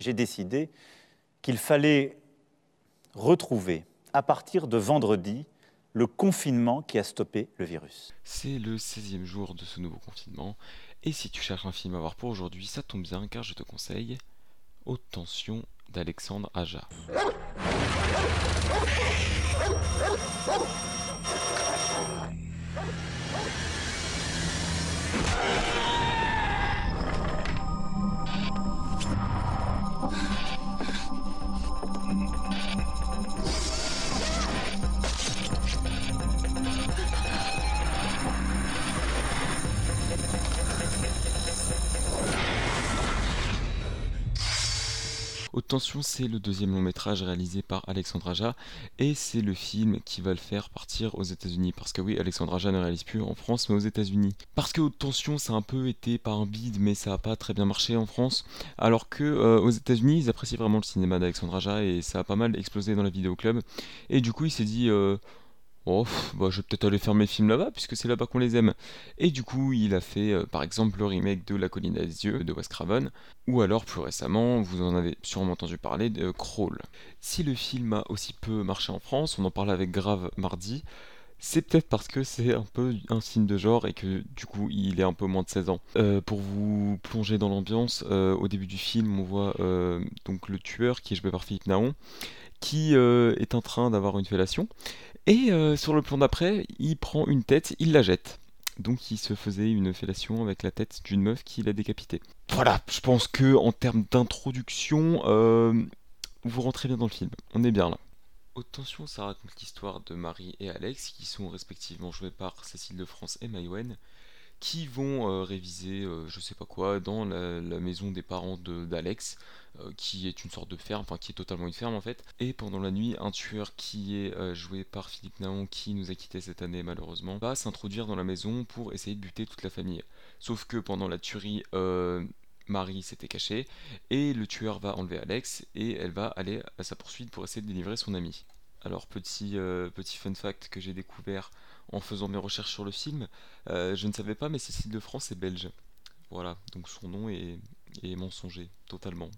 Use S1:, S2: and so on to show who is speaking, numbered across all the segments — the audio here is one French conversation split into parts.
S1: j'ai décidé qu'il fallait retrouver, à partir de vendredi, le confinement qui a stoppé le virus.
S2: C'est le 16e jour de ce nouveau confinement, et si tu cherches un film à voir pour aujourd'hui, ça tombe bien car je te conseille Haute Tension d'Alexandre Aja. Tension, c'est le deuxième long métrage réalisé par Alexandre Aja et c'est le film qui va le faire partir aux États-Unis. Parce que oui, Alexandre Aja ne réalise plus en France mais aux États-Unis. Parce que Haute Tension, ça a un peu été pas un bide mais ça a pas très bien marché en France. Alors que euh, aux États-Unis, ils apprécient vraiment le cinéma d'Alexandre Aja et ça a pas mal explosé dans la vidéo club. Et du coup, il s'est dit. Euh, Oh, bah, je vais peut-être aller faire mes films là-bas, puisque c'est là-bas qu'on les aime. Et du coup, il a fait euh, par exemple le remake de La colline des yeux de Wes Craven, ou alors plus récemment, vous en avez sûrement entendu parler, de Crawl. Si le film a aussi peu marché en France, on en parlait avec Grave mardi, c'est peut-être parce que c'est un peu un signe de genre et que du coup il est un peu moins de 16 ans. Euh, pour vous plonger dans l'ambiance, euh, au début du film on voit donc le tueur qui est joué par Philippe Naon qui est en train d'avoir une fellation et euh, sur le plan d'après, il prend une tête, il la jette. Donc il se faisait une fellation avec la tête d'une meuf qui l'a décapité. Voilà, je pense que en termes d'introduction, euh, vous rentrez bien dans le film. On est bien là. Haute tension, ça raconte l'histoire de Marie et Alex, qui sont respectivement joués par Cécile de France et Maïwen, qui vont euh, réviser je sais pas quoi dans la, maison des parents d'Alex. Euh, qui est une sorte de ferme, enfin qui est totalement une ferme en fait. Et pendant la nuit, un tueur qui est euh, joué par Philippe Naon, qui nous a quitté cette année malheureusement, va s'introduire dans la maison pour essayer de buter toute la famille. Sauf que pendant la tuerie, euh, Marie s'était cachée et le tueur va enlever Alex et elle va aller à sa poursuite pour essayer de délivrer son ami. Alors petit, petit fun fact que j'ai découvert en faisant mes recherches sur le film, je ne savais pas mais Cécile de France est belge. Voilà, donc son nom est, est mensonger, totalement.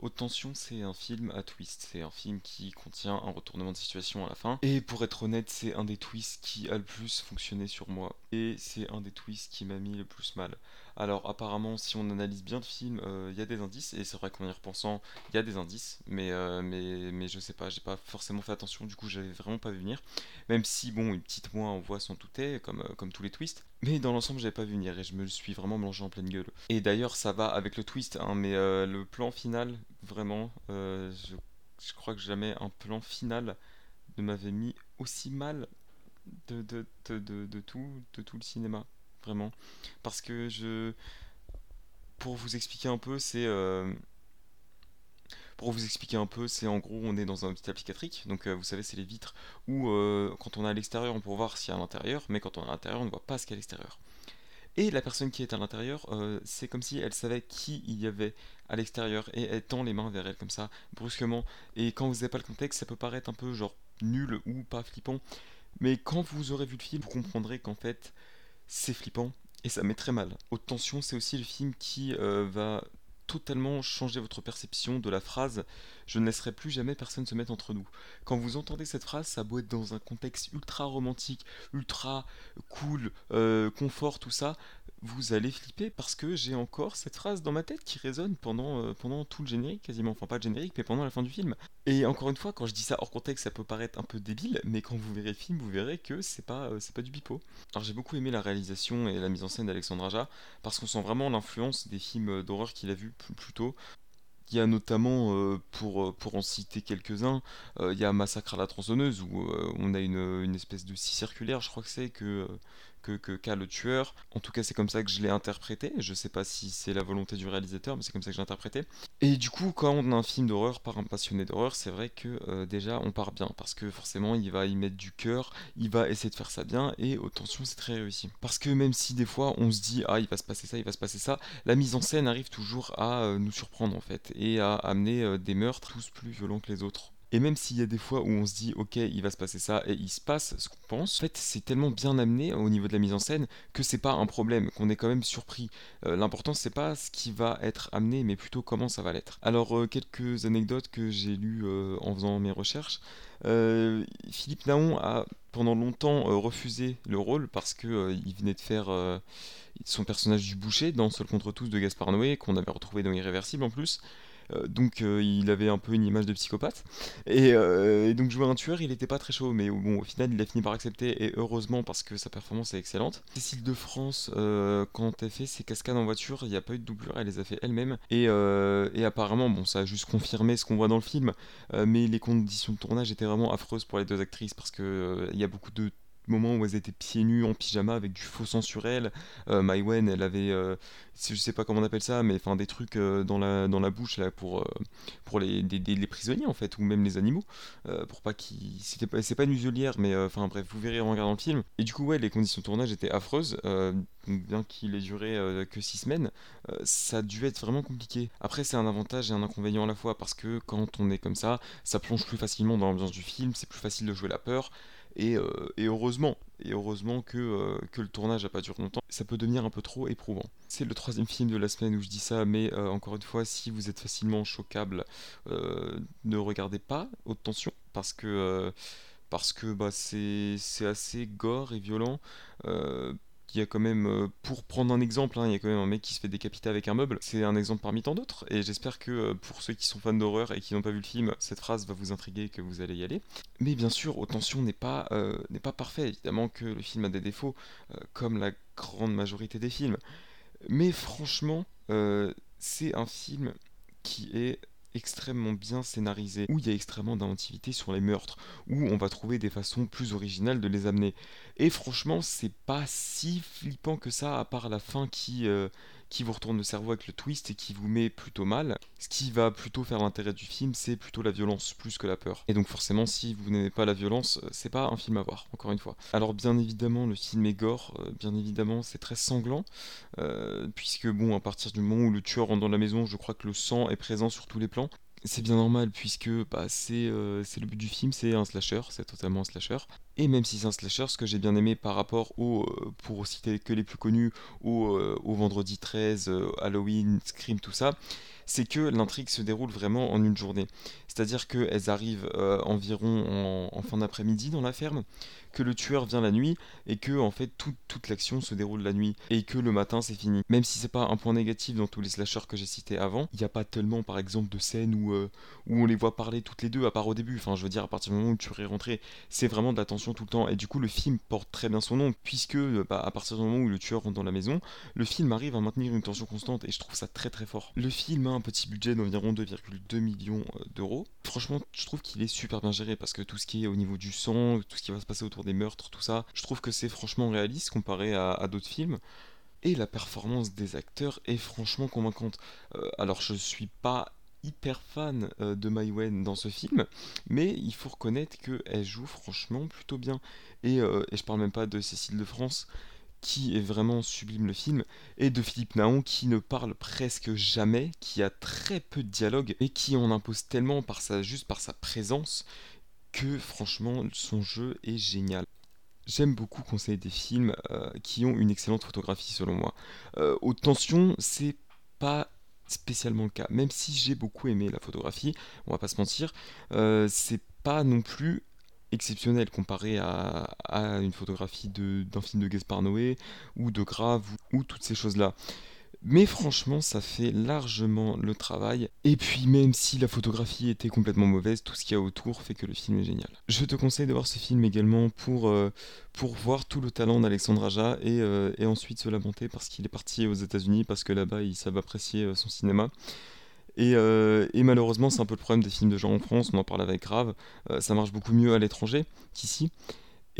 S2: Haute Tension, c'est un film à twist. C'est un film qui contient un retournement de situation à la fin. Et pour être honnête, c'est un des twists qui a le plus fonctionné sur moi. Et c'est un des twists qui m'a mis le plus mal. Alors apparemment, si on analyse bien le film, euh, il y a des indices, et c'est vrai qu'en y repensant, il y a des indices, mais, euh, mais, mais je sais pas, j'ai pas forcément fait attention, du coup j'avais vraiment pas vu venir. Même si, bon, une petite moins on voit son douter, comme, euh, comme tous les twists, mais dans l'ensemble j'avais pas vu venir, et je me suis vraiment mélangé en pleine gueule. Et d'ailleurs ça va avec le twist, hein, mais le plan final, vraiment, je, crois que jamais un plan final ne m'avait mis aussi mal de tout le cinéma vraiment. Parce que je. Pour vous expliquer un peu, c'est. Euh, pour vous expliquer un peu, c'est en gros, on est dans un hôpital psychiatrique, donc euh, vous savez, c'est les vitres où euh, quand on est à l'extérieur, on peut voir s'il y a à l'intérieur, mais quand on est à l'intérieur, on ne voit pas ce qu'il y a à l'extérieur. Et la personne qui est à l'intérieur, c'est comme si elle savait qui il y avait à l'extérieur et elle tend les mains vers elle comme ça, brusquement. Et quand vous n'avez pas le contexte, ça peut paraître un peu genre nul ou pas flippant. Mais quand vous aurez vu le film, vous comprendrez qu'en fait, c'est flippant et ça met très mal. Haute tension, c'est aussi le film qui euh, va totalement changer votre perception de la phrase je ne laisserai plus jamais personne se mettre entre nous. Quand vous entendez cette phrase, ça doit être dans un contexte ultra romantique, ultra cool, euh, confort, tout ça vous allez flipper parce que j'ai encore cette phrase dans ma tête qui résonne pendant, euh, pendant tout le générique, quasiment, enfin pas le générique, mais pendant la fin du film. Et encore une fois, quand je dis ça hors contexte, ça peut paraître un peu débile, mais quand vous verrez le film, vous verrez que c'est pas, euh, pas du bipo. Alors j'ai beaucoup aimé la réalisation et la mise en scène d'Alexandre Aja, parce qu'on sent vraiment l'influence des films d'horreur qu'il a vus plus, tôt, il y a notamment, euh, pour, pour en citer quelques-uns, il y a Massacre à la tronçonneuse où on a une, une, espèce de scie circulaire, je crois que c'est, que, que qu'a le tueur. En tout cas, c'est comme ça que je l'ai interprété. Je sais pas si c'est la volonté du réalisateur, mais c'est comme ça que j'ai interprété. Et du coup, quand on a un film d'horreur par un passionné d'horreur, c'est vrai que euh, déjà on part bien parce que forcément il va y mettre du cœur, il va essayer de faire ça bien et aux tensions c'est très réussi. Parce que même si des fois on se dit ah il va se passer ça, il va se passer ça, la mise en scène arrive toujours à euh, nous surprendre en fait et à amener euh, des meurtres tous plus violents que les autres. Et même s'il y a des fois où on se dit, ok, il va se passer ça, et il se passe ce qu'on pense, en fait, c'est tellement bien amené au niveau de la mise en scène que c'est pas un problème, qu'on est quand même surpris. Euh, l'important, c'est pas ce qui va être amené, mais plutôt comment ça va l'être. Alors, euh, quelques anecdotes que j'ai lues euh, en faisant mes recherches. Philippe Naon a pendant longtemps refusé le rôle parce que il venait de faire son personnage du boucher dans Seul contre tous de Gaspard Noé, qu'on avait retrouvé dans Irréversible en plus. Euh, donc euh, il avait un peu une image de psychopathe. Euh, et, donc jouer un tueur, il n'était pas très chaud, mais bon, au final, il a fini par accepter, et heureusement parce que sa performance est excellente. Cécile de France, quand elle fait ses cascades en voiture, il n'y a pas eu de doublure, elle les a fait elle-même. Et, apparemment, bon, ça a juste confirmé ce qu'on voit dans le film, mais les conditions de tournage étaient vraiment affreuses pour les deux actrices parce qu'il il y a beaucoup de moment où elles étaient pieds nus en pyjama avec du faux sang sur elles. Euh, Maïwen, elle avait, euh, je sais pas comment on appelle ça, mais enfin des trucs euh, dans, la, dans la bouche pour, euh, pour les, les prisonniers en fait, ou même les animaux, pour pas qu'ils. C'était pas, c'est pas une muselière, mais enfin bref, vous verrez en regardant le film. Et du coup, ouais, les conditions de tournage étaient affreuses, bien qu'il ait duré que 6 semaines, ça a dû être vraiment compliqué. Après, c'est un avantage et un inconvénient à la fois parce que quand on est comme ça, ça plonge plus facilement dans l'ambiance du film, c'est plus facile de jouer la peur. Euh, et, heureusement, et heureusement que, euh, le tournage n'a pas duré longtemps, ça peut devenir un peu trop éprouvant. C'est le troisième film de la semaine où je dis ça, mais euh, encore une fois, si vous êtes facilement choquable, ne regardez pas Haute Tension, parce que, parce que bah, c'est assez gore et violent il y a quand même, euh, pour prendre un exemple, hein, il y a quand même un mec qui se fait décapiter avec un meuble. C'est un exemple parmi tant d'autres. Et j'espère que euh, pour ceux qui sont fans d'horreur et qui n'ont pas vu le film, cette phrase va vous intriguer et que vous allez y aller. Mais bien sûr, Haute Tension n'est pas, euh, n'est pas parfait. Évidemment que le film a des défauts, comme la grande majorité des films. Mais franchement, c'est un film qui est extrêmement bien scénarisé, où il y a extrêmement d'inventivité sur les meurtres, où on va trouver des façons plus originales de les amener. Et franchement, c'est pas si flippant que ça, à part la fin qui, euh, qui vous retourne le cerveau avec le twist et qui vous met plutôt mal. Ce qui va plutôt faire l'intérêt du film, c'est plutôt la violence plus que la peur. Et donc forcément, si vous n'aimez pas la violence, euh, c'est pas un film à voir, encore une fois. Alors bien évidemment, le film est gore, euh, bien évidemment, c'est très sanglant, puisque bon, à partir du moment où le tueur rentre dans la maison, je crois que le sang est présent sur tous les plans c'est bien normal puisque bah, euh, c'est le but du film, c'est un slasher, c'est totalement un slasher. Et même si c'est un slasher, ce que j'ai bien aimé par rapport au, euh, pour citer que les plus connus, au, euh, au Vendredi 13, Halloween, Scream, tout ça, c'est que l'intrigue se déroule vraiment en une journée. C'est-à-dire qu'elles arrivent environ en fin d'après-midi dans la ferme, que le tueur vient la nuit et que en fait toute l'action se déroule la nuit et que le matin c'est fini. Même si c'est pas un point négatif dans tous les slashers que j'ai cités avant, il n'y a pas tellement par exemple de scènes où, euh, où on les voit parler toutes les deux à part au début. Enfin je veux dire à partir du moment où tu es rentré, c'est vraiment de l'attention tout le temps et du coup le film porte très bien son nom puisque euh, bah, à partir du moment où le tueur rentre dans la maison, le film arrive à maintenir une tension constante et je trouve ça très très fort. Le film a un petit budget d'environ 2,2 millions euh, d'euros. Franchement je trouve qu'il est super bien géré parce que tout ce qui est au niveau du sang, tout ce qui va se passer autour des meurtres, tout ça. Je trouve que c'est franchement réaliste comparé à, d'autres films. Et la performance des acteurs est franchement convaincante. Euh, alors je suis pas hyper fan euh, de Mai Wen dans ce film, mais il faut reconnaître qu'elle joue franchement plutôt bien. Et, et, je parle même pas de Cécile de France, qui est vraiment sublime le film, et de Philippe Naon qui ne parle presque jamais, qui a très peu de dialogue, et qui en impose tellement par sa, juste par sa présence que franchement son jeu est génial. J'aime beaucoup conseiller des films euh, qui ont une excellente photographie selon moi. Euh, Haute tension, c'est pas spécialement le cas. Même si j'ai beaucoup aimé la photographie, on va pas se mentir, euh, c'est pas non plus exceptionnel comparé à, une photographie d'un film de Gaspard Noé ou de Grave ou toutes ces choses-là. Mais franchement, ça fait largement le travail. Et puis même si la photographie était complètement mauvaise, tout ce qu'il y a autour fait que le film est génial. Je te conseille de voir ce film également pour, euh, voir tout le talent d'Alexandre Aja et, euh, et, ensuite se lamenter parce qu'il est parti aux États-Unis, parce que là-bas, il savent apprécier euh, son cinéma. Et, et, malheureusement, c'est un peu le problème des films de genre en France, on en parle avec Grave, ça marche beaucoup mieux à l'étranger qu'ici.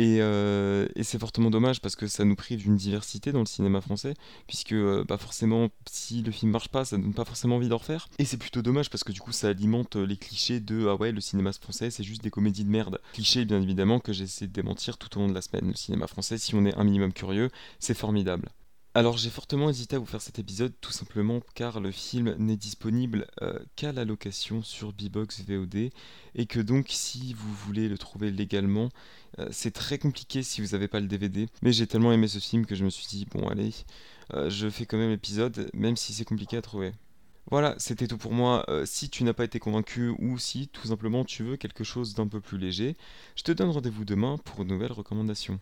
S2: Euh, et, c'est fortement dommage parce que ça nous prive d'une diversité dans le cinéma français, puisque euh, bah forcément, si le film marche pas, ça donne pas forcément envie d'en refaire. Et c'est plutôt dommage parce que du coup, ça alimente les clichés de ah ouais, le cinéma français, c'est juste des comédies de merde. Clichés, bien évidemment, que j'essaie de démentir tout au long de la semaine. Le cinéma français, si on est un minimum curieux, c'est formidable. Alors j'ai fortement hésité à vous faire cet épisode tout simplement car le film n'est disponible euh, qu'à la location sur Bbox VOD et que donc si vous voulez le trouver légalement euh, c'est très compliqué si vous n'avez pas le DVD mais j'ai tellement aimé ce film que je me suis dit bon allez euh, je fais quand même l'épisode même si c'est compliqué à trouver. Voilà, c'était tout pour moi. si tu n'as pas été convaincu ou si tout simplement tu veux quelque chose d'un peu plus léger, je te donne rendez-vous demain pour une nouvelle recommandation.